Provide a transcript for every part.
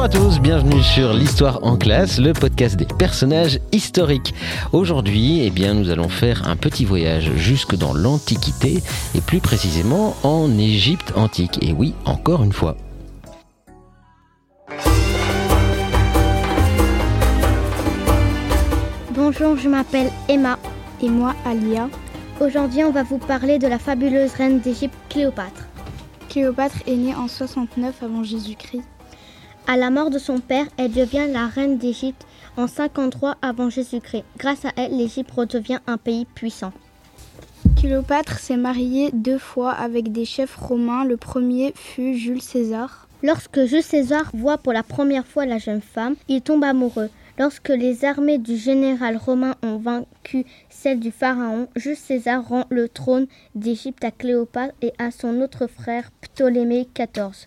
Bonjour à tous, bienvenue sur l'Histoire en classe, le podcast des personnages historiques. Aujourd'hui, eh bien, nous allons faire un petit voyage jusque dans l'Antiquité et plus précisément en Égypte antique. Et oui, encore une fois. Bonjour, je m'appelle Emma. Et moi, Alia. Aujourd'hui, on va vous parler de la fabuleuse reine d'Égypte, Cléopâtre. Cléopâtre est née en 69 avant Jésus-Christ. À la mort de son père, elle devient la reine d'Égypte en 53 avant Jésus-Christ. Grâce à elle, l'Égypte redevient un pays puissant. Cléopâtre s'est mariée deux fois avec des chefs romains. Le premier fut Jules César. Lorsque Jules César voit pour la première fois la jeune femme, il tombe amoureux. Lorsque les armées du général romain ont vaincu celles du pharaon, Jules César rend le trône d'Égypte à Cléopâtre et à son autre frère Ptolémée XIV.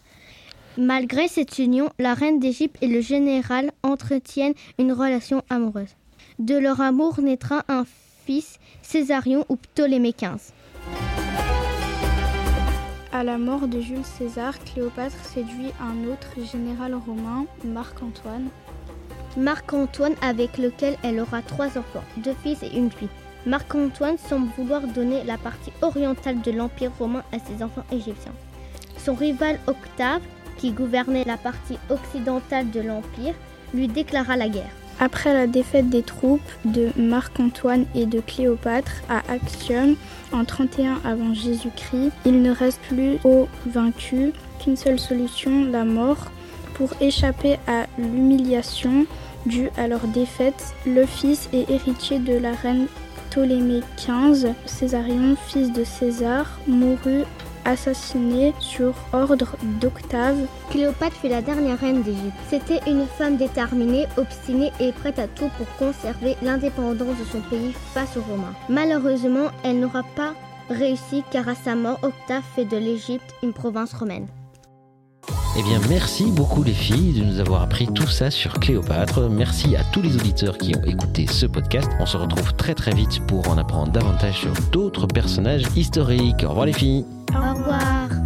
Malgré cette union, la reine d'Égypte et le général entretiennent une relation amoureuse. De leur amour naîtra un fils, Césarion ou Ptolémée XV. À la mort de Jules César, Cléopâtre séduit un autre général romain, Marc-Antoine. Marc-Antoine avec lequel elle aura trois enfants, deux fils et une fille. Marc-Antoine semble vouloir donner la partie orientale de l'Empire romain à ses enfants égyptiens. Son rival Octave, qui gouvernait la partie occidentale de l'Empire, lui déclara la guerre. Après la défaite des troupes de Marc-Antoine et de Cléopâtre à Actium en 31 avant Jésus-Christ, il ne reste plus aux vaincus qu'une seule solution, la mort. Pour échapper à l'humiliation due à leur défaite, le fils et héritier de la reine Ptolémée XV, Césarion, fils de César, mourut assassiné sur ordre d'Octave. Cléopâtre fut la dernière reine d'Égypte. C'était une femme déterminée, obstinée et prête à tout pour conserver l'indépendance de son pays face aux Romains. Malheureusement, elle n'aura pas réussi car à sa mort, Octave fait de l'Égypte une province romaine. Eh bien, merci beaucoup les filles de nous avoir appris tout ça sur Cléopâtre. Merci à tous les auditeurs qui ont écouté ce podcast. On se retrouve très très vite pour en apprendre davantage sur d'autres personnages historiques. Au revoir les filles. Au revoir.